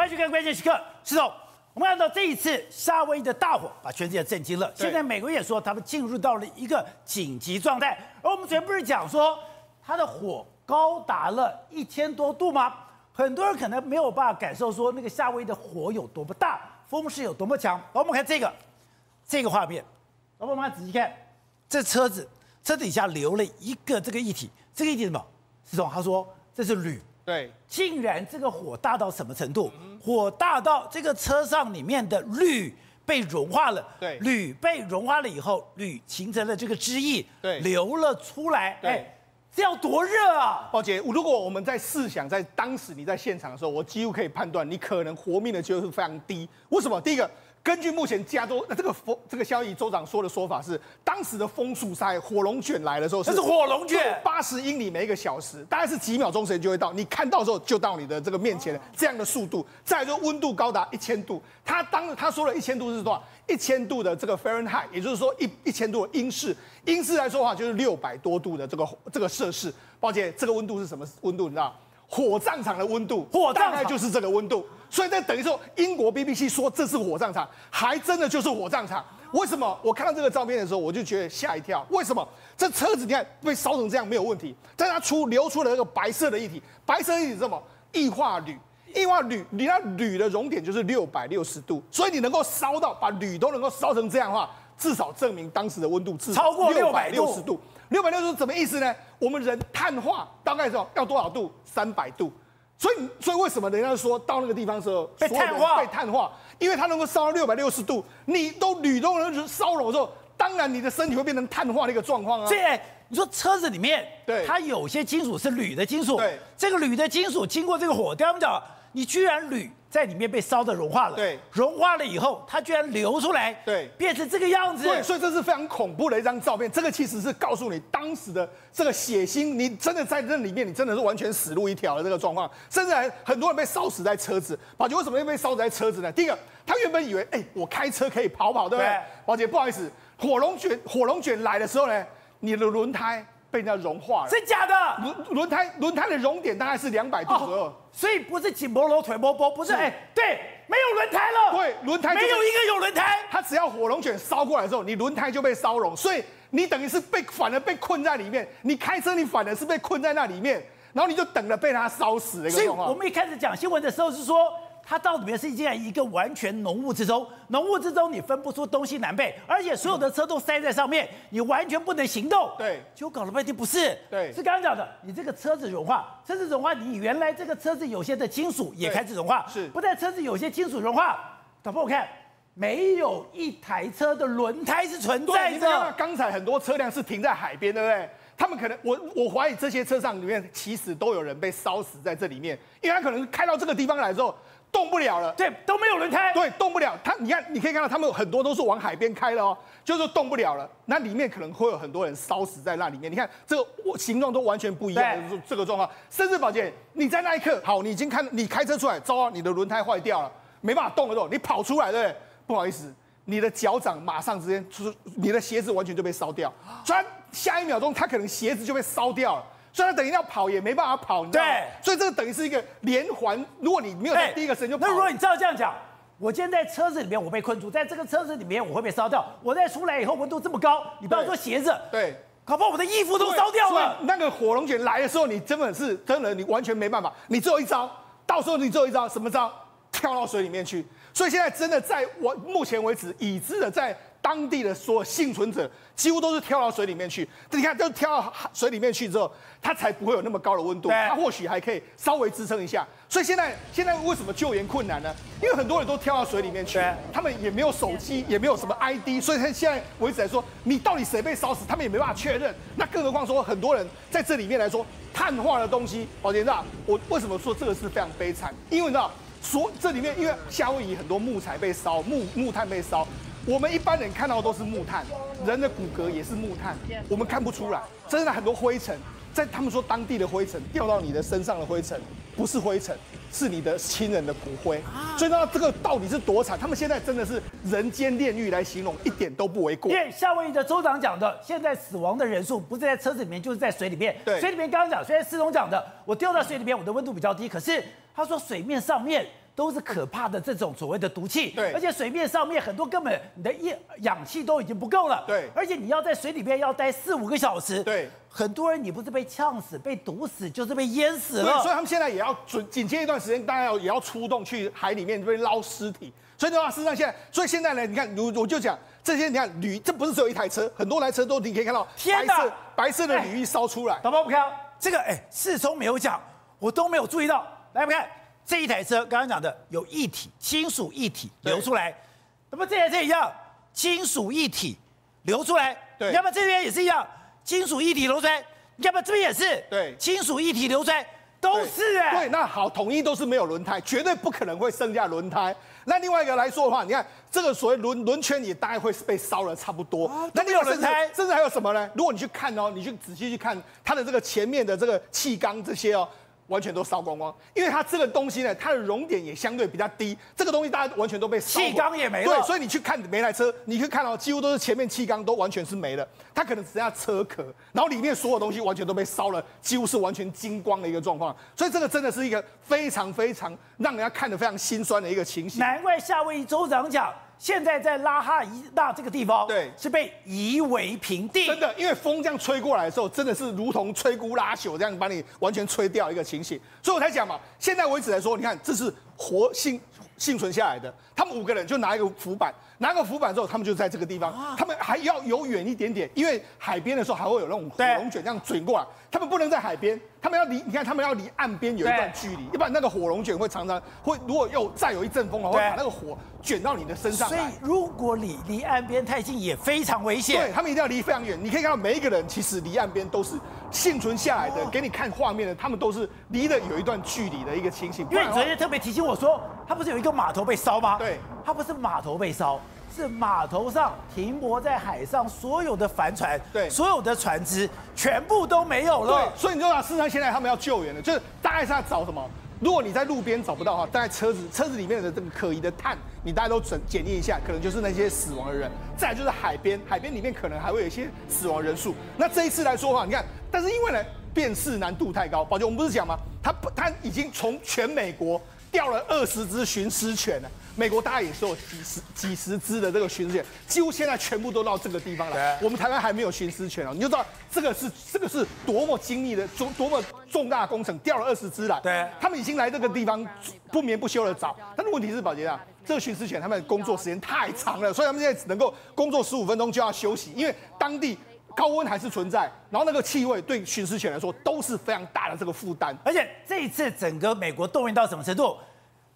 欢迎去看关键时刻，石总。我们看到这一次夏威夷的大火把全世界震惊了。现在美国也说他们进入到了一个紧急状态。而我们昨天不是讲说它的火高达了一千多度吗？很多人可能没有办法感受说那个夏威夷的火有多么大，风势有多么强。我们看这个这个画面，老板们仔细看，这车子车底下留了一个这个液体，这个液体什么？石总他说这是铝。对，竟然这个火大到什么程度？火大到这个车上里面的铝被融化了。对，铝被融化了以后，铝形成了这个汁液，对，流了出来。对，哎，这要多热啊！宝姐，如果我们在试想，在当时你在现场的时候，我几乎可以判断，你可能活命的机会是非常低。为什么？第一个。根据目前加州那这个风这个消息州长说的说法是，当时的风速赛火龙卷来的时候是，这是火龙卷，八十英里每一个小时，大概是几秒钟时间就会到，你看到的时候就到你的这个面前了，这样的速度，再来就温度高达一千度，他当他说了一千度是多少？一千度的这个 Fahrenheit，也就是说一一千度的英式，英式来说的话就是六百多度的这个这个摄氏。抱歉，这个温度是什么温度？你知道？火葬场的温度，火大概就是这个温度。所以，在等于说，英国 BBC 说这是火葬场，还真的就是火葬场。为什么？我看到这个照片的时候，我就觉得吓一跳。为什么？这车子你看被烧成这样没有问题，但它出流出了那个白色的液体，白色液体是什么？液化铝，液化铝，你那铝的熔点就是六百六十度，所以你能够烧到把铝都能够烧成这样的话，至少证明当时的温度至少超过六百六十度。六百六十度什么意思呢？我们人碳化大概是要多少度？三百度。所以，所以为什么人家说到那个地方的时候被碳化？被碳化，因为它能够烧到六百六十度，你都铝都能烧融的时候，当然你的身体会变成碳化的一个状况啊。这，你说车子里面，对，它有些金属是铝的金属，对，这个铝的金属经过这个火，对他们讲，你居然铝。在里面被烧的融化了，对，融化了以后，它居然流出来，对，变成这个样子，对，所以这是非常恐怖的一张照片。这个其实是告诉你当时的这个血腥，你真的在那里面，你真的是完全死路一条的这个状况，甚至还很多人被烧死在车子。宝杰为什么会被烧死在车子呢？第一个，他原本以为，哎，我开车可以跑跑，对不对？宝杰不好意思，火龙卷火龙卷来的时候呢，你的轮胎。被人家融化了，真假的？轮轮胎轮胎的熔点大概是两百度左右，哦，所以不是紧绷腿波波，不是，哎，对，没有轮胎了，对，轮胎没有一个有轮胎，它只要火龙卷烧过来的时候，你轮胎就被烧融，所以你等于是被反而被困在里面，你开车你反而是被困在那里面，然后你就等着被它烧死的一个状况。所以我们一开始讲新闻的时候是说。它到里面是这样一个完全浓雾之中，浓雾之中你分不出东西南北，而且所有的车都塞在上面，你完全不能行动。对，就搞了半天不是，对，是刚刚讲的，你这个车子融化，车子融化，你原来这个车子有些的金属也开始融化，是，不但车子有些金属融化，导播我看没有一台车的轮胎是存在的。刚才很多车辆是停在海边，对不对？他们可能，我我怀疑这些车上里面其实都有人被烧死在这里面，因为他可能开到这个地方来之后。动不了了，对，都没有轮胎，对，动不了。他，你看，你可以看到他们很多都是往海边开的哦，就是动不了了。那里面可能会有很多人烧死在那里面。你看这个形状都完全不一样的这个状况。甚至宝剑，你在那一刻，好，你已经看，你开车出来，糟糕，你的轮胎坏掉了，没办法动了，之后你跑出来，对不对？不好意思，你的脚掌马上之间，就是你的鞋子完全就被烧掉，所以下一秒钟，他可能鞋子就被烧掉了。所以他等于要跑也没办法跑，你知道吗？对，所以这个等于是一个连环。如果你没有在第一个时间就跑，那如果你照这样讲，我今天在车子里面我被困住，在这个车子里面我会被烧掉。我再出来以后温度这么高，你不要说鞋子，对，搞不好我的衣服都烧掉了。那个火龙卷来的时候，你真的是真的，你完全没办法。你只有一招，到时候你只有一招，什么招？跳到水里面去。所以现在真的在我目前为止已知的在。当地的所有幸存者几乎都是跳到水里面去，你看，都跳到水里面去之后，它才不会有那么高的温度，它或许还可以稍微支撑一下。所以现在，现在为什么救援困难呢？因为很多人都跳到水里面去，他们也没有手机，也没有什么 ID，所以他现在为止来说，你到底谁被烧死，他们也没办法确认。那更何况说，很多人在这里面来说，碳化的东西，宝杰你知道，我为什么说这个是非常悲惨？因为你知道，所这里面因为夏威夷很多木材被烧，木木炭被烧。我们一般人看到的都是木炭，人的骨骼也是木炭，我们看不出来。真的很多灰尘，在他们说当地的灰尘掉到你的身上的灰尘，不是灰尘，是你的亲人的骨灰。所以呢，这个到底是多惨？他们现在真的是人间炼狱来形容，一点都不为过。因为夏威夷的州长讲的，现在死亡的人数不是在车子里面，就是在水里面。对，水里面刚刚讲，虽然司东讲的，我掉到水里面，我的温度比较低，可是他说水面上面都是可怕的这种所谓的毒气。对，而且水面上面很多根本你的氧氧气都已经不够了。对，而且你要在水里面要待四五个小时。对，很多人你不是被呛死、被毒死，就是被淹死了。对，所以他们现在也要准紧接一段时间，当然要也要出动去海里面这边捞尸体。所以的话，事实上现在，所以现在呢，你看，我我就讲这些，你看铝，这不是只有一台车，很多台车都你可以看到白色白色的铝一烧出来。导播，我们看这个，哎，世聪没有讲，我都没有注意到。来，我们看这一台车，刚刚讲的有液体，金属液体流出来。那么这台车一样，金属液体流出来。对，要么这边也是一样，金属液体流出来。要么这边也是。对，金属液体流出来。都是哎，对，那好，统一都是没有轮胎，绝对不可能会剩下轮胎。那另外一个来说的话，你看这个所谓轮轮圈也大概会是被烧了差不多。那另外甚至甚至还有什么呢？如果你去看哦，你去仔细去看它的这个前面的这个气缸这些哦。完全都烧光光，因为它这个东西呢，它的熔点也相对比较低，这个东西大家完全都被烧。气缸也没了。对，所以你去看每台车，你去看到几乎都是前面气缸都完全是没了，它可能只剩下车壳，然后里面所有东西完全都被烧了，几乎是完全精光的一个状况。所以这个真的是一个非常非常让人家看得非常心酸的一个情形。难怪夏威夷州长讲。现在在拉哈伊纳这个地方，对，是被夷为平地。真的，因为风这样吹过来的时候，真的是如同摧枯拉朽这样把你完全吹掉一个情形。所以我才讲嘛，现在为止来说，你看这是活幸幸存下来的，他们五个人就拿一个浮板。拿个浮板之后，他们就在这个地方，啊、他们还要游远一点点，因为海边的时候还会有那种火龙卷这样卷过来，他们不能在海边，他们要离，你看他们要离岸边有一段距离，要不然那个火龙卷会常常会，如果又再有一阵风的话，会把那个火卷到你的身上。所以如果你离岸边太近，也非常危险。对，他们一定要离非常远。你可以看到每一个人其实离岸边都是幸存下来的，给你看画面的，他们都是离的有一段距离的一个情形。因为你昨天特别提醒我说，他不是有一个码头被烧吗？对，他不是码头被烧。是码头上停泊在海上所有的帆船，对，所有的船只全部都没有了。对，所以你知道，事实上现在他们要救援的，就是大概是要找什么？如果你在路边找不到哈，大概车子车子里面的这个可疑的碳，你大家都检检验一下，可能就是那些死亡的人。再来就是海边，海边里面可能还会有一些死亡人数。那这一次来说的话，你看，但是因为呢，辨识难度太高，宝杰，我们不是讲吗？他他已经从全美国调了二十只寻尸犬了。美国大概也是有几十几十只的这个巡视犬，几乎现在全部都到这个地方来。我们台湾还没有巡视犬哦，你就知道这个是这个是多么精密的、多多么重大工程，调了二十只来。对，他们已经来这个地方不眠不休的找。但是问题是，宝杰啊，这个巡视犬他们工作时间太长了，所以他们现在只能够工作十五分钟就要休息，因为当地高温还是存在，然后那个气味对巡视犬来说都是非常大的这个负担。而且这一次整个美国动员到什么程度？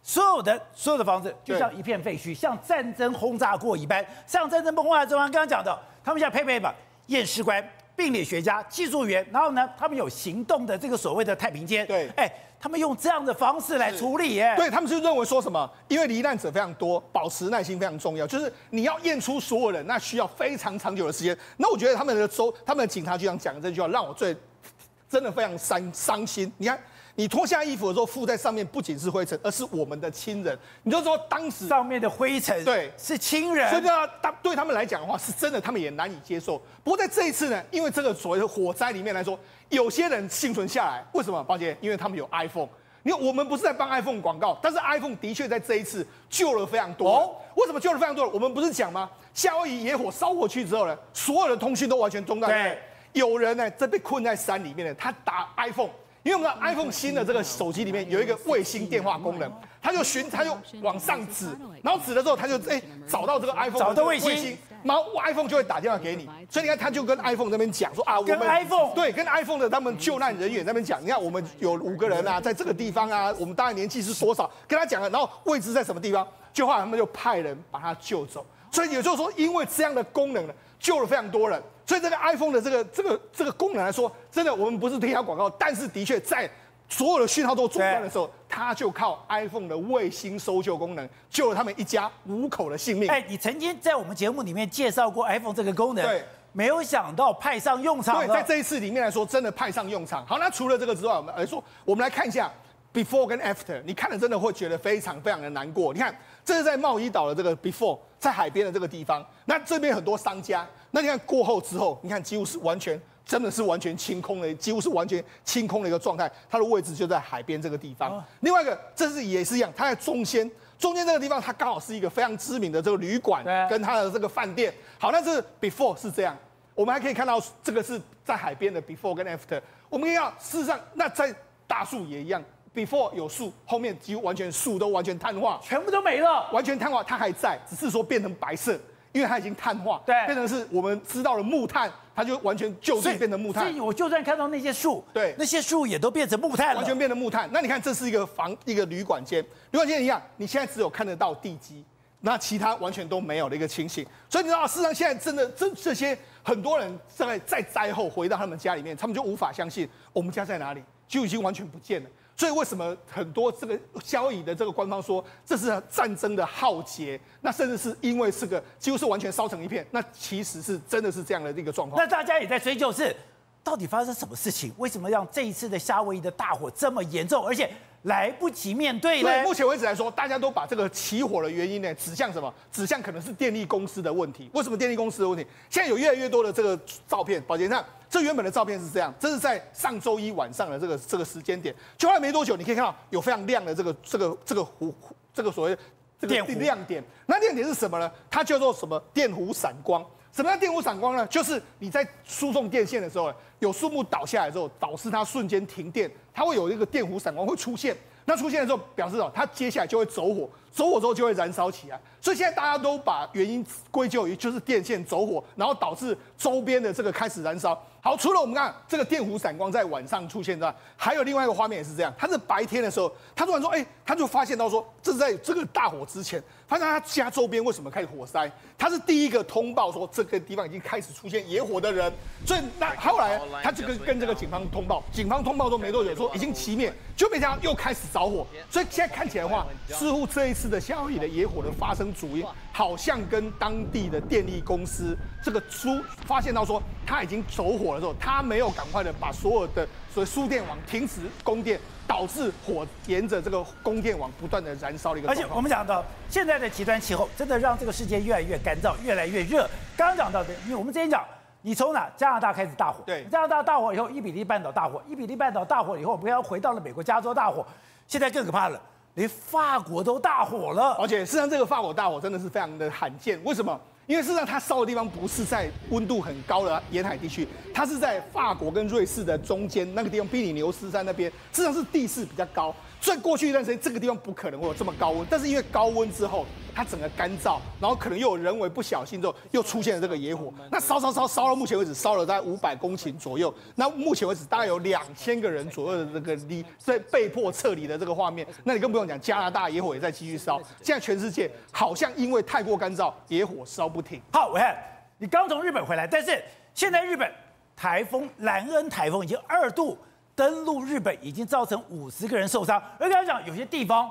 所有的所有的房子就像一片废墟，像战争轰炸过一般。像战争轰炸之后，刚刚讲的，他们现在配备吧，验尸官、病理学家、技术员，然后呢，他们有行动的这个所谓的太平间。对，哎，他们用这样的方式来处理耶。对，他们就认为说什么？因为罹难者非常多，保持耐心非常重要。就是你要验出所有人，那需要非常长久的时间。那我觉得他们的州，他们的警察局长讲的这句话，让我最真的非常伤伤心。你看。你脱下衣服的时候，附在上面不仅是灰尘，而是我们的亲人。你就说当时上面的灰尘，对，是亲人。所以呢，当对他们来讲的话，是真的，他们也难以接受。不过在这一次呢，因为这个所谓的火灾里面来说，有些人幸存下来，为什么？抱歉，因为他们有 iPhone。你看，我们不是在帮 iPhone 广告，但是 iPhone 的确在这一次救了非常多。哦，为什么救了非常多？我们不是讲吗？夏威夷野火烧过去之后呢，所有的通讯都完全中断。对，有人呢，这被困在山里面的，他打 iPhone。因为我们的 iPhone 新的这个手机里面有一个卫星电话功能，它就寻，它就往上指，然后指了之后，它就哎找到这个 iPhone 找到卫星，然后 iPhone 就会打电话给你。所以你看，他就跟 iPhone 那边讲说啊，我们 iPhone 对，跟 iPhone 的他们救难人员那边讲，你看我们有五个人啊，在这个地方啊，我们大概年纪是多少，跟他讲了，然后位置在什么地方，就后来他们就派人把他救走。所以也就是说，因为这样的功能呢，救了非常多人。所以这个 iPhone 的这个这个这个功能来说，真的我们不是推销广告，但是的确在。所有的讯号都中断的时候，它就靠 iPhone 的卫星搜救功能救了他们一家五口的性命。哎，你曾经在我们节目里面介绍过 iPhone 这个功能，对，没有想到派上用场。对，在这一次里面来说，真的派上用场。好，那除了这个之外，我们来说，我们来看一下 Before 跟 After，你看了真的会觉得非常非常的难过。你看，这是在茂宜岛的这个 Before，在海边的这个地方，那这边很多商家，那你看过后之后，你看几乎是完全。真的是完全清空的，几乎是完全清空的一个状态。它的位置就在海边这个地方。哦、另外一个，这是也是一样，它在中间，中间这个地方，它刚好是一个非常知名的这个旅馆，跟它的这个饭店。好，那这 before 是这样，我们还可以看到这个是在海边的 before 跟 after。我们可以看到，事实上，那在大树也一样，before 有树，后面几乎完全树都完全碳化，全部都没了，完全碳化，它还在，只是说变成白色。因为它已经碳化，对，变成是我们知道了木炭，它就完全就地变成木炭。所以我就算看到那些树，对，那些树也都变成木炭了，完全变成木炭。那你看，这是一个房，一个旅馆间，旅馆间一样，你现在只有看得到地基，那其他完全都没有的一个情形。所以你知道，事实上现在真的这这些很多人在在灾后回到他们家里面，他们就无法相信我们家在哪里，就已经完全不见了。所以为什么很多这个交易的这个官方说这是战争的浩劫？那甚至是因为是个几乎是完全烧成一片，那其实是真的是这样的一个状况。那大家也在追究是，到底发生什么事情？为什么让这一次的夏威夷的大火这么严重，而且来不及面对呢？对，目前为止来说，大家都把这个起火的原因呢指向什么？指向可能是电力公司的问题。为什么电力公司的问题？现在有越来越多的这个照片，宝杰上。这原本的照片是这样，这是在上周一晚上的这个这个时间点，就后来没多久，你可以看到有非常亮的这个这个这个弧，这个所谓这个亮点。那亮点是什么呢？它叫做什么？电弧闪光。什么叫电弧闪光呢？就是你在输送电线的时候，有树木倒下来之后，导致它瞬间停电，它会有一个电弧闪光会出现。那出现的时候，表示哦，它接下来就会走火，走火之后就会燃烧起来。所以现在大家都把原因归咎于就是电线走火，然后导致周边的这个开始燃烧。好，除了我们看这个电弧闪光在晚上出现之外，还有另外一个画面也是这样。他是白天的时候，他突然说：“哎、他就发现到说，这是在这个大火之前，发现他家周边为什么开始火灾？他是第一个通报说这个地方已经开始出现野火的人。所以那后来他就跟跟这个警方通报，警方通报都没多久说已经熄灭，就没想到又开始着火。所以现在看起来的话，似乎这一次的夏威夷的野火的发生主因，好像跟当地的电力公司这个输发现到说他已经走火。了之后，他没有赶快的把所有的所谓输电网停止供电，导致火沿着这个供电网不断的燃烧的一个。而且我们讲到现在的极端气候，真的让这个世界越来越干燥，越来越热。刚刚讲到的，因为我们之前讲，你从哪加拿大开始大火，对，加拿大大火以后，伊比利半岛大火，伊比利半岛大火以后，我们要回到了美国加州大火，现在更可怕了，连法国都大火了。而且事实上，这个法国大火真的是非常的罕见，为什么？因为事实上，它烧的地方不是在温度很高的沿海地区，它是在法国跟瑞士的中间那个地方，比利牛斯山那边，事实上是地势比较高。所以过去一段时间，这个地方不可能会有这么高温，但是因为高温之后，它整个干燥，然后可能又有人为不小心之后，又出现了这个野火。那烧烧烧烧到目前为止，烧了大概五百公顷左右。那目前为止，大概有两千个人左右的这个离，在被迫撤离的这个画面。那你更不用讲，加拿大野火也在继续烧。现在全世界好像因为太过干燥，野火烧不停。好，我看你刚从日本回来，但是现在日本台风兰恩台风已经二度。登陆日本已经造成五十个人受伤，而刚才讲有些地方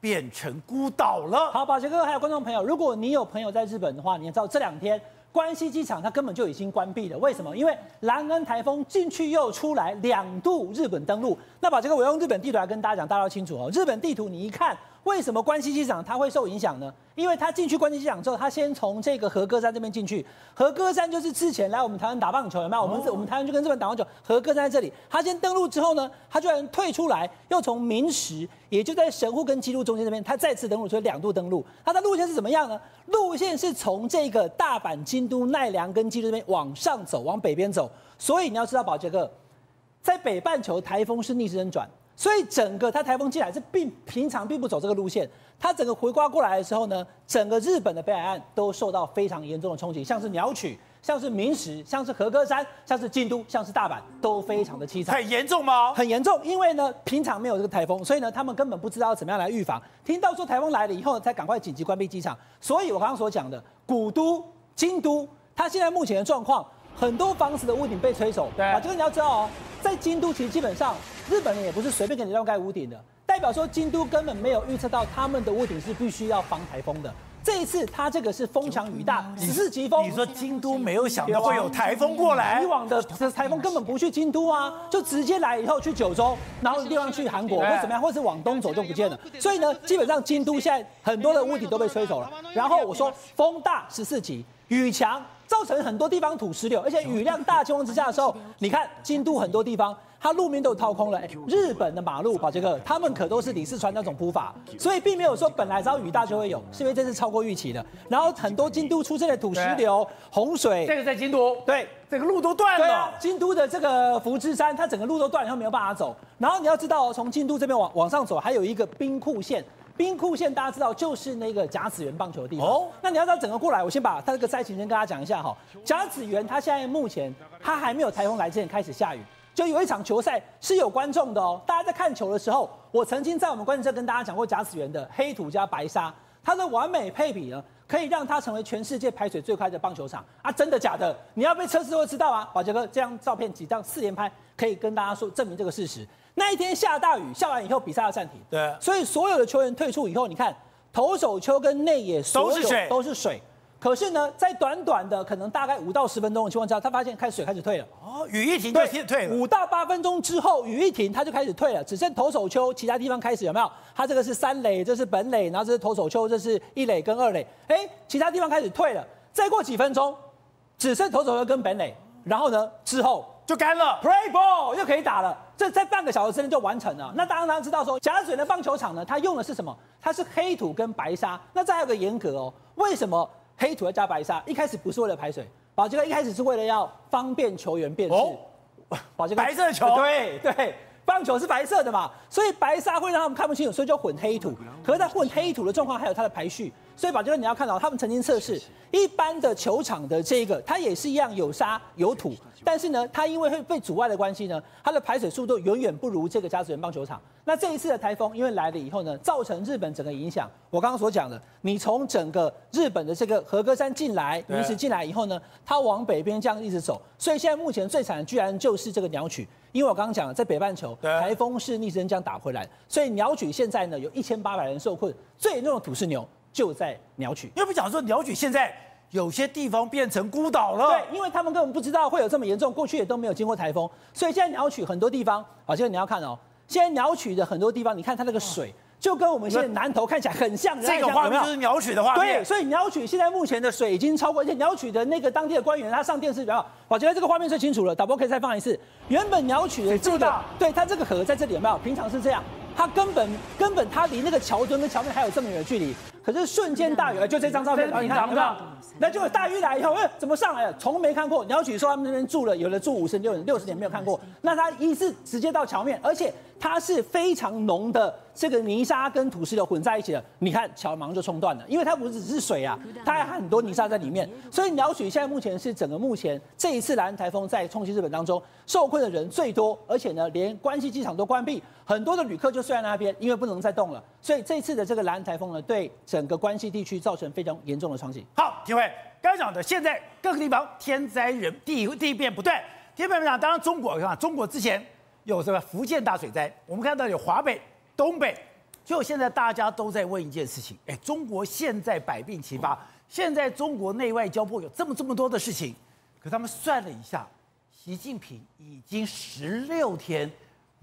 变成孤岛了。好，宝杰哥还有观众朋友，如果你有朋友在日本的话，你也知道这两天关西机场它根本就已经关闭了。为什么？因为兰恩台风进去又出来，两度日本登陆。那宝杰哥，我用日本地图来跟大家讲，大家要清楚哦。日本地图你一看。为什么关西机场它会受影响呢？因为它进去关西机场之后，它先从这个和歌山这边进去。和歌山就是之前来我们台湾打棒球，有没有？我们我们台湾就跟日本打棒球。和歌山在这里，它先登陆之后呢，它居然退出来，又从明石，也就在神户跟姬路中间这边，它再次登陆，所以两度登陆。它的路线是怎么样呢？路线是从这个大阪、京都、奈良跟姬路这边往上走，往北边走。所以你要知道，宝杰哥，在北半球台风是逆时针转。所以整个它台风进来是并平常并不走这个路线，它整个回刮过来的时候呢，整个日本的北海岸都受到非常严重的冲击，像是鸟取、像是明石、像是和歌山、像是京都、像是大阪，都非常的凄惨。很严重吗？很严重，因为呢平常没有这个台风，所以呢他们根本不知道怎么样来预防。听到说台风来了以后，才赶快紧急关闭机场。所以我刚刚所讲的古都京都，它现在目前的状况，很多房子的屋顶被吹走。对啊，这个你要知道哦，在京都其实基本上。日本人也不是随便给你乱盖屋顶的，代表说京都根本没有预测到他们的屋顶是必须要防台风的。这一次它这个是风强雨大，十四级风。你说京都没有想到会有台风过来？以往的台风根本不去京都啊，就直接来以后去九州，然后地方去韩国或怎么样，或是往东走就不见了。所以呢，基本上京都现在很多的屋顶都被吹走了。然后我说风大十四级，雨强造成很多地方土石流，而且雨量大情况之下的时候，你看京都很多地方。它路面都掏空了，哎，日本的马路，宝杰哥，他们可都是李四川那种铺法，所以并没有说本来只要雨大就会有，是因为这次超过预期的。然后很多京都出现的土石流、洪水，这个在京都，对，这个路都断了。对啊，京都的这个福知山，它整个路都断了，以后没有办法走。然后你要知道，从京都这边往往上走，还有一个兵库县，兵库县大家知道就是那个甲子园棒球的地方。哦，那你要知道整个过来，我先把它这个灾情先跟大家讲一下哈。甲子园它现在目前它还没有台风来之前开始下雨。就有一场球赛是有观众的哦，大家在看球的时候，我曾经在我们观众车跟大家讲过甲子园的黑土加白沙，它的完美配比呢，可以让它成为全世界排水最快的棒球场啊！真的假的？你要被车子会知道啊！宝杰哥，这张照片几张四连拍可以跟大家说证明这个事实。那一天下大雨，下完以后比赛要暂停，对，所以所有的球员退出以后，你看投手丘跟内野所有都是水，都是水。可是呢，在短短的可能大概五到十分钟的情况下，他发现开始水开始退了。哦，雨一停就开始退了。五到八分钟之后，雨一停，他就开始退了，只剩投手丘，其他地方开始有没有？他这个是三垒，这是本垒，然后这是投手丘，这是一垒跟二垒。哎，其他地方开始退了。再过几分钟，只剩投手丘跟本垒，然后呢，之后就干了，Play ball 又可以打了。这在半个小时之内就完成了。那当然大家知道说，甲子园的棒球场呢，它用的是什么？它是黑土跟白沙。那再有个严格哦，为什么？黑土要加白沙，一开始不是为了排水，保杰哥一开始是为了要方便球员辨识。宝杰哥，白色球，对对，棒球是白色的嘛，所以白沙会让他们看不清楚，所以就混黑土。可是，在混黑土的状况还有它的排序，所以宝杰哥你要看到，他们曾经测试一般的球场的这个，它也是一样有沙有土。但是呢，它因为会被阻碍的关系呢，它的排水速度远远不如这个加子园棒球场。那这一次的台风因为来了以后呢，造成日本整个影响。我刚刚所讲的，你从整个日本的这个和歌山进来，临时进来以后呢，它往北边这样一直走，所以现在目前最惨的居然就是这个鸟取。因为我刚刚讲了，在北半球，台风是逆时针这样打回来，所以鸟取现在呢有一千八百人受困，最严重的土石流就在鸟取。因为不讲说鸟取现在。有些地方变成孤岛了，对，因为他们根本不知道会有这么严重，过去也都没有经过台风，所以现在鸟取很多地方，好，现在你要看哦，现在鸟取的很多地方，你看它那个水，就跟我们现在南投看起来很像，这个画面就是鸟取的画面，对，所以鸟取现在目前的水已经超过，而且鸟取的那个当地的官员他上电视比较，我觉得这个画面最清楚了，导播可以再放一次，原本鸟取的这个，对，它这个河在这里有没有？平常是这样，它根本根本他离那个桥墩跟桥面还有这么远的距离。可是瞬间大雨，就这张照片，你看有没有？那就大雨来以后，哎，怎么上来了？从没看过。鸟取说他们那边住了，有的住五十六六十年没有看过。那他一次直接到桥面，而且它是非常浓的这个泥沙跟土石流混在一起的。你看桥马上就冲断了，因为它不只是水啊，它还很多泥沙在里面。所以鸟取现在目前是整个目前这一次兰恩台风在冲击日本当中受困的人最多，而且呢，连关西机场都关闭，很多的旅客就睡在那边，因为不能再动了。所以这次的这个兰恩台风呢，对。整个关西地区造成非常严重的冲击。好，体会刚讲的，现在各个地方天灾人地地变不断。天变不断，当然中国看，中国之前有什么福建大水灾，我们看到有华北、东北，就现在大家都在问一件事情：哎，中国现在百病齐发，现在中国内外交部有这么这么多的事情，可他们算了一下，习近平已经十六天。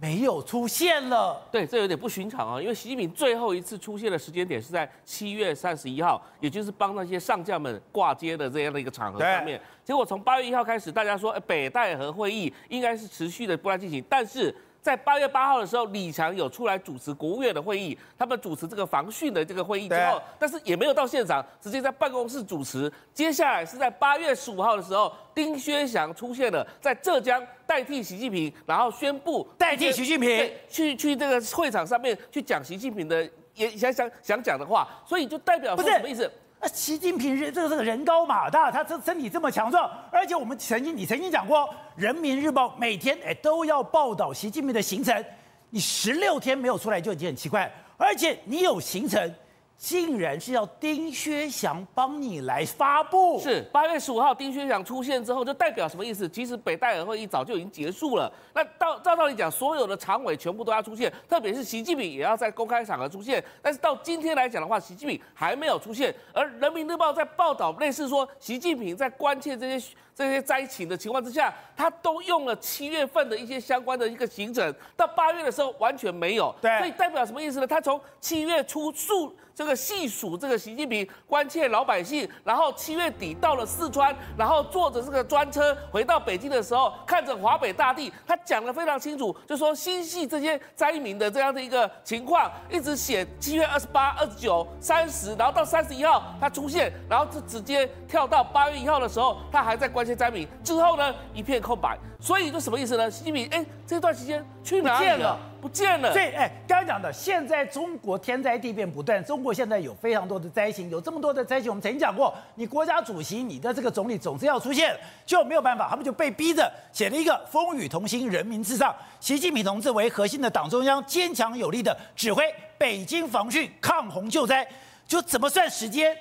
没有出现了，对，这有点不寻常啊，因为习近平最后一次出现的时间点是在七月三十一号，也就是帮那些上将们挂接的这样的一个场合上面。结果从八月一号开始，大家说北戴河会议应该是持续的不断进行，但是。在八月八号的时候，李强有出来主持国务院的会议，他们主持这个防汛的这个会议之后，但是也没有到现场，直接在办公室主持。接下来是在八月十五号的时候，丁薛祥出现了，在浙江代替习近平，然后宣布代替习近平去去这个会场上面去讲习近平的也想想想讲的话，所以就代表说什么意思？那习近平人这个这个人高马大，他这身体这么强壮，而且我们曾经你曾经讲过，《人民日报》每天哎都要报道习近平的行程，你十六天没有出来就已经很奇怪，而且你有行程。竟然是要丁薛祥帮你来发布。是八月十五号丁薛祥出现之后，就代表什么意思？其实北戴河会议早就已经结束了。那到照道理讲，所有的常委全部都要出现，特别是习近平也要在公开场合出现。但是到今天来讲的话，习近平还没有出现。而人民日报在报道类似说，习近平在关切这些这些灾情的情况之下，他都用了七月份的一些相关的一个行程，到八月的时候完全没有。对，所以代表什么意思呢？他从七月初数。这个细数这个习近平关切老百姓，然后七月底到了四川，然后坐着这个专车回到北京的时候，看着华北大地，他讲的非常清楚，就说心系这些灾民的这样的一个情况，一直写七月二十八、二十九、三十，然后到三十一号他出现，然后就直接跳到八月一号的时候，他还在关切灾民，之后呢一片空白，所以就什么意思呢？习近平哎这段时间去哪里了？不见了。所以，哎，刚刚讲的，现在中国天灾地变不断，中国现在有非常多的灾情，有这么多的灾情，我们曾经讲过，你国家主席、你的这个总理总是要出现，就没有办法，他们就被逼着写了一个“风雨同心，人民至上”。习近平同志为核心的党中央，坚强有力的指挥北京防汛、抗洪救灾，就怎么算时间？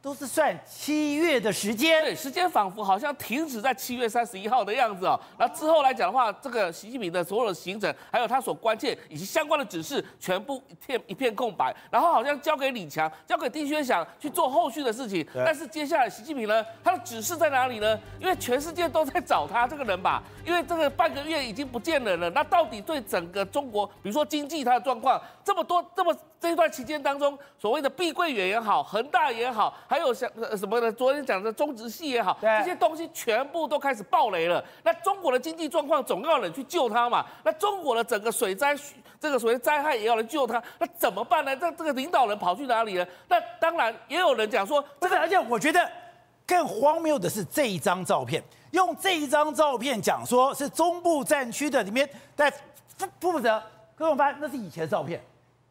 都是算七月的时间，对，时间仿佛好像停止在七月三十一号的样子哦。那之后来讲的话，这个习近平的所有的行程，还有他所关切以及相关的指示，全部一片一片空白，然后好像交给李强、交给丁薛祥去做后续的事情。但是接下来习近平呢，他的指示在哪里呢？因为全世界都在找他这个人吧，因为这个半个月已经不见人了。那到底对整个中国，比如说经济它的状况，这么多这么这一段期间当中，所谓的碧桂园也好，恒大也好，还有像什么的，昨天讲的中植系也好，这些东西全部都开始爆雷了。那中国的经济状况总要有人去救它嘛？那中国的整个水灾，这个所谓灾害也要人救它，那怎么办呢？这这个领导人跑去哪里了？那当然也有人讲说，这个，而且我觉得更荒谬的是这一张照片，用这一张照片讲说是中部战区的里面在负负责各种班，那是以前的照片。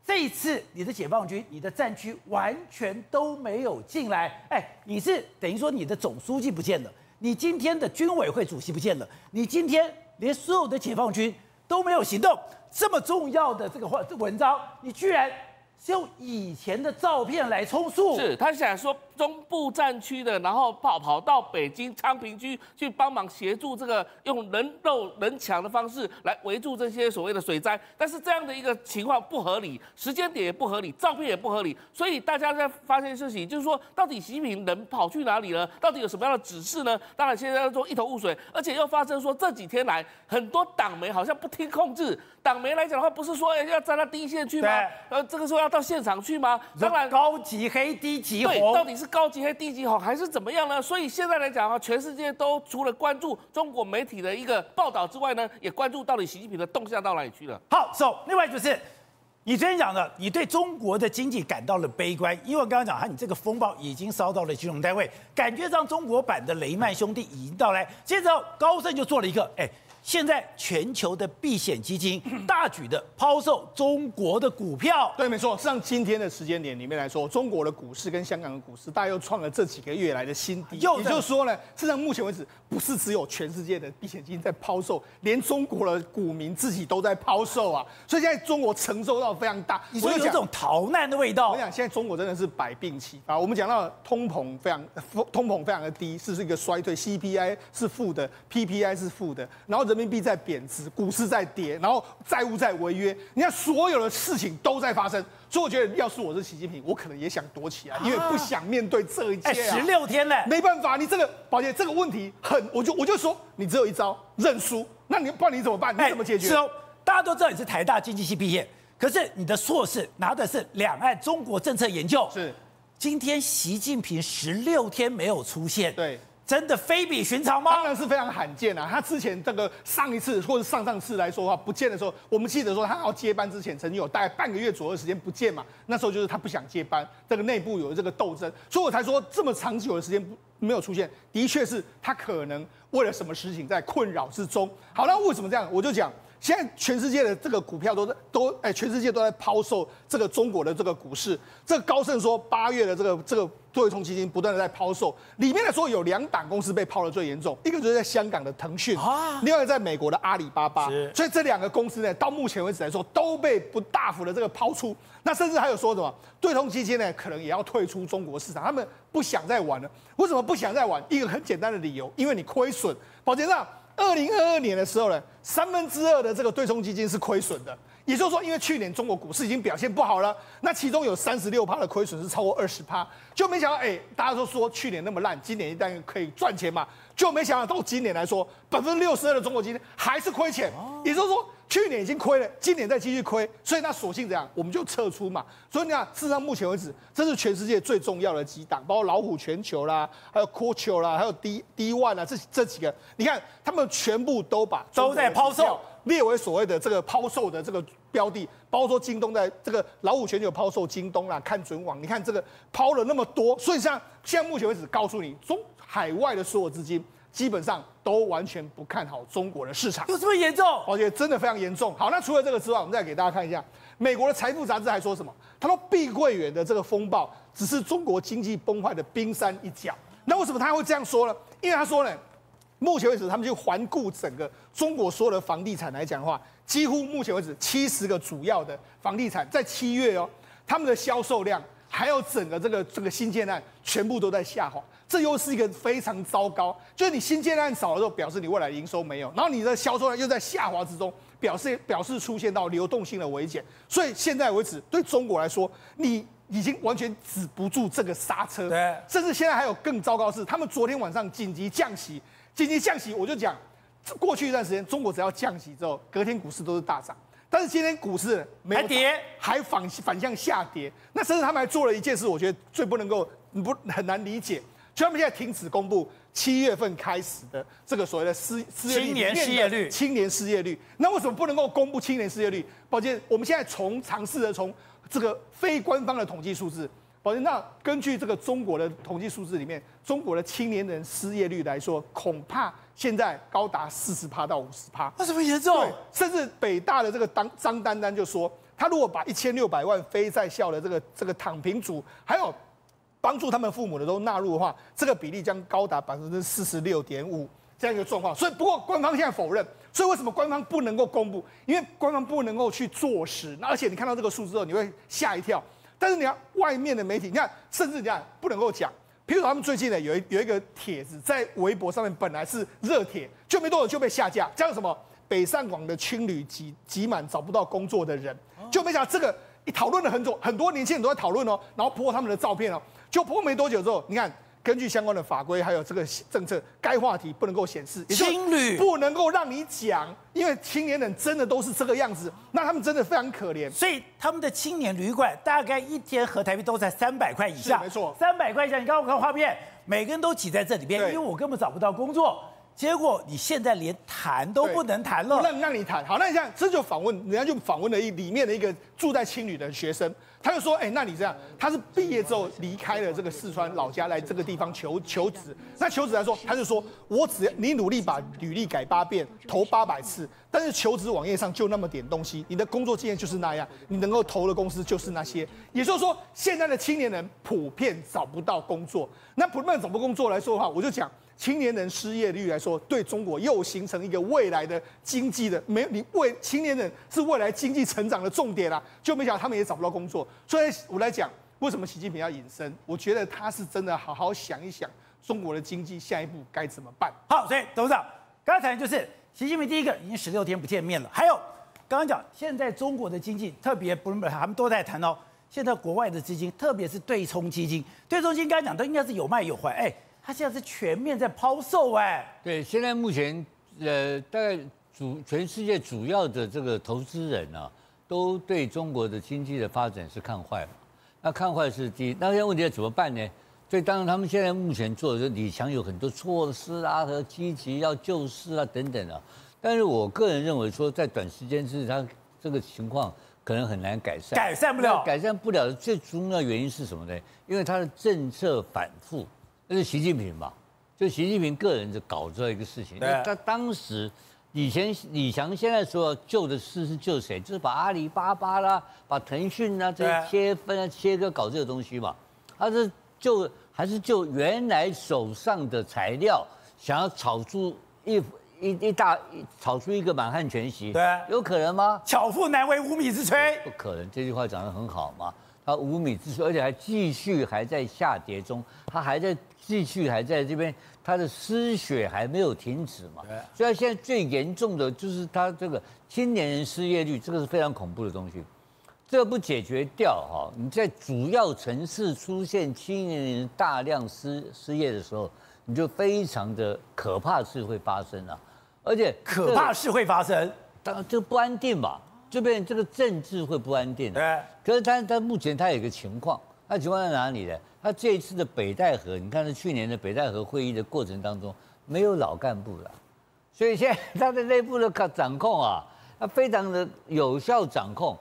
这一次，你的解放军、你的战区完全都没有进来。哎，你是等于说你的总书记不见了，你今天的军委会主席不见了，你今天连所有的解放军都没有行动，这么重要的这个话这文章，你居然是用以前的照片来充数？是他想说。中部战区的，然后跑跑到北京昌平区去帮忙协助这个用人肉人墙的方式来围住这些所谓的水灾，但是这样的一个情况不合理，时间点也不合理，照片也不合理，所以大家在发现事情，就是说到底习近平人跑去哪里了？到底有什么样的指示呢？当然现在要做一头雾水，而且又发生说这几天来很多党媒好像不听控制，党媒来讲的话不是说要站在第一线去吗？呃，这个时候要到现场去吗？当然高级黑低级红，对，到底是。高级黑低级好还是怎么样呢？所以现在来讲啊，全世界都除了关注中国媒体的一个报道之外呢，也关注到底习近平的动向到哪里去了。好，走、so。另外就是你昨天讲的，你对中国的经济感到了悲观，因为我刚刚讲哈，你这个风暴已经烧到了金融单位，感觉上中国版的雷曼兄弟已经到来。接着高盛就做了一个，哎。现在全球的避险基金 大举的抛售中国的股票，对，没错。像今天的时间点里面来说，中国的股市跟香港的股市，大家又创了这几个月来的新低。也就是说呢，事实上目前为止，不是只有全世界的避险基金在抛售，连中国的股民自己都在抛售啊。所以现在中国承受到非常大，所以有这种逃难的味道。我讲现在中国真的是百病齐啊。我们讲到通膨非常，通膨非常的低，是是一个衰退，CPI 是负的，PPI 是负的，然后人。人民币在贬值，股市在跌，然后债务在违约，你看所有的事情都在发生，所以我觉得，要是我是习近平，我可能也想躲起来，因为不想面对这一切、啊。十六天嘞，没办法，你这个宝杰这个问题很，我就我就说，你只有一招，认输。那你不然你怎么办？你怎么解决？是哦，大家都知道你是台大经济系毕业，可是你的硕士拿的是两岸中国政策研究。是，今天习近平十六天没有出现。对。真的非比寻常吗？当然是非常罕见啊！他之前这个上一次或者上上次来说的话，不见的时候，我们记得说他要接班之前，曾经有大概半个月左右的时间不见嘛。那时候就是他不想接班，这个内部有这个斗争，所以我才说这么长久的时间没有出现，的确是他可能为了什么事情在困扰之中。好，那为什么这样？我就讲。现在全世界的这个股票都在都哎，全世界都在抛售这个中国的这个股市。这个高盛说，八月的这个这个对冲基金不断的在抛售，里面来说有两档公司被抛的最严重，一个就是在香港的腾讯，另外在美国的阿里巴巴。所以这两个公司呢，到目前为止来说都被不大幅的这个抛出。那甚至还有说什么对冲基金呢，可能也要退出中国市场，他们不想再玩了。为什么不想再玩？一个很简单的理由，因为你亏损。宝杰上。二零二二年的时候呢，三分之二的这个对冲基金是亏损的，也就是说，因为去年中国股市已经表现不好了，那其中有三十六趴的亏损是超过二十趴，就没想到，哎，大家都说去年那么烂，今年一旦可以赚钱嘛，就没想到到今年来说，百分之六十二的中国基金还是亏钱，也就是说，去年已经亏了，今年再继续亏，所以那索性怎样，我们就撤出嘛。所以你看，事实上目前为止，这是全世界最重要的几档，包括老虎全球啦，还有 Quote 啦，还有 D D One 啊，这这几个，你看他们全部都把都在抛售，列为所谓的这个抛售的这个标的，包括说京东在这个老虎全球抛售京东啦，看准网，你看这个抛了那么多，所以像现在目前为止，告诉你中海外的所有资金。基本上都完全不看好中国的市场，有这么严重？而且真的非常严重。好，那除了这个之外，我们再给大家看一下，美国的财富杂志还说什么？他说碧桂园的这个风暴只是中国经济崩坏的冰山一角。那为什么他会这样说呢？因为他说呢，目前为止他们就环顾整个中国所有的房地产来讲的话，几乎目前为止七十个主要的房地产在七月哦，他们的销售量还有整个这个这个新建案全部都在下滑。这又是一个非常糟糕，就是你新建案少了之后，表示你未来营收没有，然后你的销售量又在下滑之中，表示表示出现到流动性的危险。所以现在为止，对中国来说，你已经完全止不住这个刹车。对，甚至现在还有更糟糕的是，他们昨天晚上紧急降息，紧急降息，我就讲，过去一段时间，中国只要降息之后，隔天股市都是大涨，但是今天股市没跌，还反反向下跌。那甚至他们还做了一件事，我觉得最不能够不很难理解。就他们现在停止公布七月份开始的这个所谓的失失业率，青年失业率，青年失业率。那为什么不能够公布青年失业率？抱歉，我们现在从尝试着从这个非官方的统计数字，抱歉，那根据这个中国的统计数字里面，中国的青年人失业率来说，恐怕现在高达四十趴到五十趴。那什么严重？甚至北大的这个当张丹丹就说，他如果把一千六百万非在校的这个这个躺平族，还有。帮助他们父母的都纳入的话，这个比例将高达百分之四十六点五这样一个状况。所以，不过官方现在否认。所以为什么官方不能够公布？因为官方不能够去坐实。那而且你看到这个数字之后，你会吓一跳。但是你看外面的媒体，你看甚至你看不能够讲。譬如说他们最近呢有一有一个帖子在微博上面本来是热帖，就没多久就被下架。叫什么？北上广的青旅挤挤满找不到工作的人，就没想到这个一讨论了很久，很多年轻人都在讨论哦，然后 po 他们的照片哦。就播没多久之后，你看，根据相关的法规还有这个政策，该话题不能够显示，青旅不能够让你讲，因为青年人真的都是这个样子，那他们真的非常可怜。所以他们的青年旅馆大概一天合台币都在三百块以下，没错，三百块以下。你刚刚看画面，每个人都挤在这里边，因为我根本找不到工作。结果你现在连谈都不能谈了，不让让你谈。好，那你这样这就访问，人家就访问了一里面的一个住在青旅的学生。他就说：“哎、那你这样，他是毕业之后离开了这个四川老家，来这个地方求求职。那求职来说，他就说，我只要你努力把履历改八遍，投八百次，但是求职网页上就那么点东西，你的工作经验就是那样，你能够投的公司就是那些。也就是说，现在的青年人普遍找不到工作。那普遍找不到工作来说的话，我就讲。”青年人失业率来说，对中国又形成一个未来的经济的没你未青年人是未来经济成长的重点啦，就没想到他们也找不到工作。所以我来讲，为什么习近平要隐身？我觉得他是真的好好想一想中国的经济下一步该怎么办。好，所以董事长刚才就是习近平第一个已经十六天不见面了，还有刚刚讲现在中国的经济特别不，他们都在谈哦，现在国外的资金，特别是对冲基金，对冲基金刚才讲都应该是有卖有还，哎。他现在是全面在抛售哎，对，现在目前呃，大概主全世界主要的这个投资人啊，都对中国的经济的发展是看坏嘛。那看坏是第一，那现在问题怎么办呢？所以当然他们现在目前做的是李强有很多措施啊和积极要救市啊等等啊，但是我个人认为说，在短时间之内，他这个情况可能很难改善，改善不了，改善不了的最重要原因是什么呢？因为他的政策反复。那是习近平吧？就习近平个人就搞这一个事情。他当时以前李强现在说救的是是救谁？就是把阿里巴巴啦、把腾讯啊这些切分啊切割搞这个东西嘛。他是救还是救原来手上的材料，想要炒出一一一大炒出一个满汉全席？对，有可能吗？巧妇难为无米之炊。不可能，这句话讲得很好嘛。他无米之炊，而且还继续还在下跌中，它还在。继续还在这边，它的失血还没有停止嘛？所以现在最严重的就是它这个青年人失业率，这个是非常恐怖的东西。这不解决掉哈，你在主要城市出现青年人大量失失业的时候，你就非常的可怕事会发生了，而且可怕事会发生。当然就不安定嘛，这边这个政治会不安定。对。可是他他目前他有一个情况，他情况在哪里呢？他这一次的北戴河，你看他去年的北戴河会议的过程当中，没有老干部了，所以现在他的内部的掌控啊，他非常的有效掌控，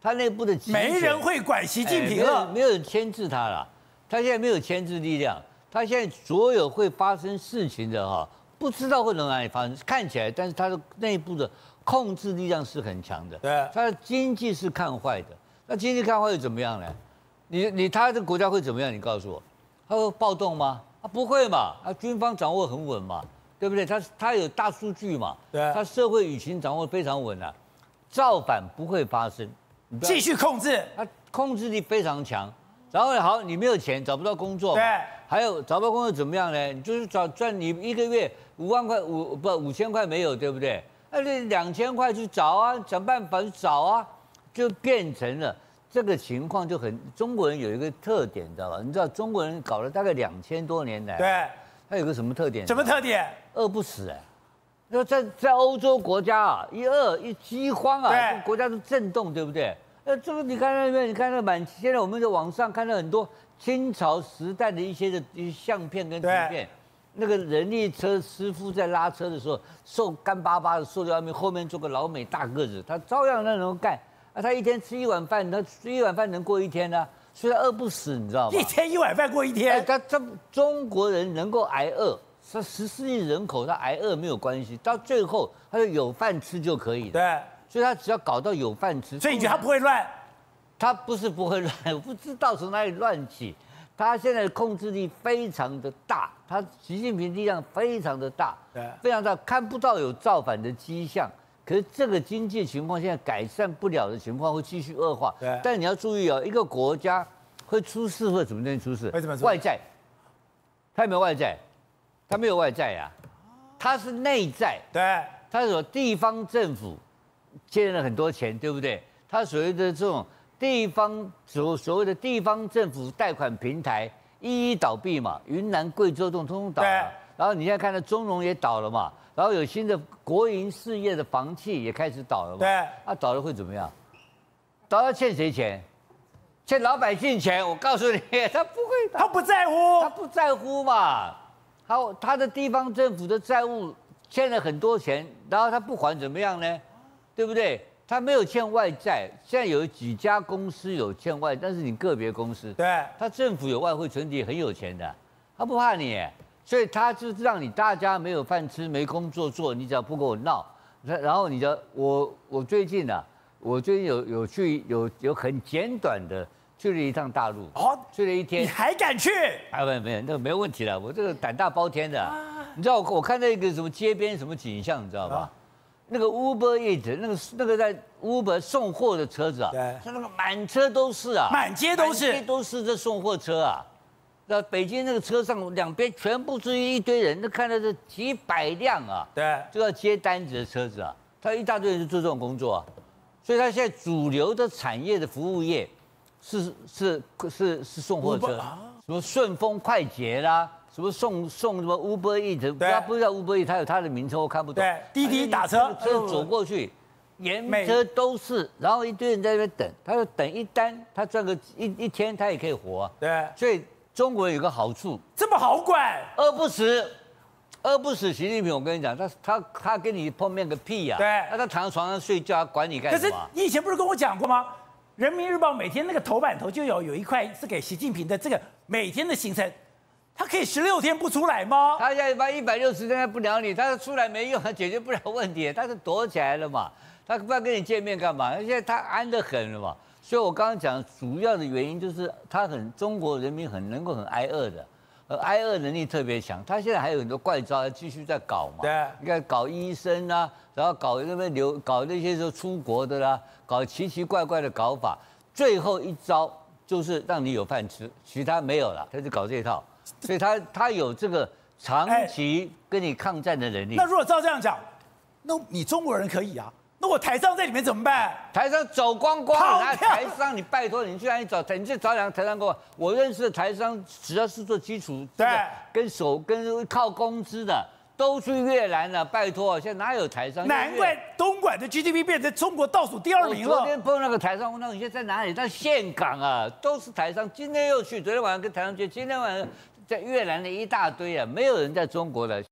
他内部的没人会管习近平了，哎、没有人牵制他了，他现在没有牵制力量，他现在所有会发生事情的哈，不知道会从哪里发生，看起来，但是他的内部的控制力量是很强的，对，他的经济是看坏的，那经济看坏又怎么样呢？你你他的国家会怎么样？你告诉我，他会暴动吗？他不会嘛？他军方掌握很稳嘛，对不对？他他有大数据嘛？对，他社会舆情掌握非常稳啊，造反不会发生，继续控制，他控制力非常强。然后好，你没有钱，找不到工作，对，还有找不到工作怎么样呢？你就是找赚你一个月五万块五不五千块没有，对不对？那你两千块去找啊，想办法去找啊，就变成了。这个情况就很中国人有一个特点，你知道吧？你知道中国人搞了大概两千多年来，对，他有个什么特点？什么特点？饿不死哎！那在在欧洲国家啊，一饿一饥荒啊，对，国家都震动，对不对？呃，这个你看那边，你看那满，现在我们在网上看到很多清朝时代的一些的一些相片跟图片，那个人力车师傅在拉车的时候，瘦干巴巴的塑料面，后面坐个老美大个子，他照样那种干。啊，他一天吃一碗饭，他吃一碗饭能过一天呢、啊，所以他饿不死，你知道吗？一天一碗饭过一天。哎、他他中国人能够挨饿，他十四亿人口，他挨饿没有关系，到最后他就有饭吃就可以了。对，所以他只要搞到有饭吃，所以你觉得他不会乱？他不是不会乱，我不知道从哪里乱起。他现在的控制力非常的大，他习近平力量非常的大，对，非常大，看不到有造反的迹象。可是这个经济情况现在改善不了的情况会继续恶化。对。但你要注意哦，一个国家会出事或者怎么能出事？为什么？外债。他有没有外债？他没有外债呀，他是内债。对。他有地方政府借了很多钱，对不对？他所谓的这种地方所所谓的地方政府贷款平台一一倒闭嘛，云南、贵州这种通通倒了。然后你现在看到中融也倒了嘛。然后有新的国营事业的房企也开始倒了嘛？对，啊，倒了会怎么样？倒了欠谁钱？欠老百姓钱。我告诉你，他不会，他不在乎，他不在乎嘛。好，他的地方政府的债务欠了很多钱，然后他不还怎么样呢？对不对？他没有欠外债，现在有几家公司有欠外，但是你个别公司，对，他政府有外汇存底，很有钱的，他不怕你。所以他就是让你大家没有饭吃、没工作做，你只要不跟我闹，然后你就我我最近啊，我最近有有去有有很简短的去了一趟大陆，哦，去了一天，你还敢去？啊，没有没有，那个没有问题了，我这个胆大包天的，啊、你知道我我看到一个什么街边什么景象，你知道吧？啊、那个 Uber Eats 那个那个在 Uber 送货的车子啊，对，他那个满车都是啊，满街都是，满街都是这送货车啊。那北京那个车上两边全部是一堆人，那看到这几百辆啊，对，就要接单子的车子啊，他一大堆人就做这种工作啊，所以他现在主流的产业的服务业是是是是送货车，什么顺丰快捷啦，什么送送什么 Uber Eats，他不知道 Uber Eats，他有他的名称我看不懂，对，滴滴打车，车走过去，沿车都是，然后一堆人在那边等，他说等一单，他赚个一一天他也可以活，对，所以。中国有个好处，这么好管，饿不死，饿不死。习近平，我跟你讲，他他他跟你碰面个屁呀！对，那他躺在床上睡觉，管你干什么？可是你以前不是跟我讲过吗？人民日报每天那个头版头就有有一块是给习近平的，这个每天的行程，他可以十六天不出来吗？他现在一般一百六十天他不鸟你，他出来没用，他解决不了问题，他是躲起来了嘛？他不要跟你见面干嘛？现在他安得很了嘛？所以，我刚刚讲主要的原因就是他很中国人民很能够很挨饿的，呃，挨饿能力特别强。他现在还有很多怪招，继续在搞嘛。对，你看搞医生啊，然后搞那边留搞那些时候出国的啦，搞奇奇怪怪的搞法。最后一招就是让你有饭吃，其他没有了，他就搞这一套。所以他他有这个长期跟你抗战的能力。那如果照这样讲那你中国人可以啊那我台商在里面怎么办？台商走光光台商你拜托你去哪里找你去找两个台商给我我认识的台商只要是做基础对。跟手跟靠工资的都去越南了拜托现在哪有台商？难怪东莞的 gdp 变成中国倒数第二名了。昨天碰那个台商问他你现在在哪里？在岘港啊都是台商。今天又去昨天晚上跟台商去今天晚上在越南的一大堆啊没有人在中国的。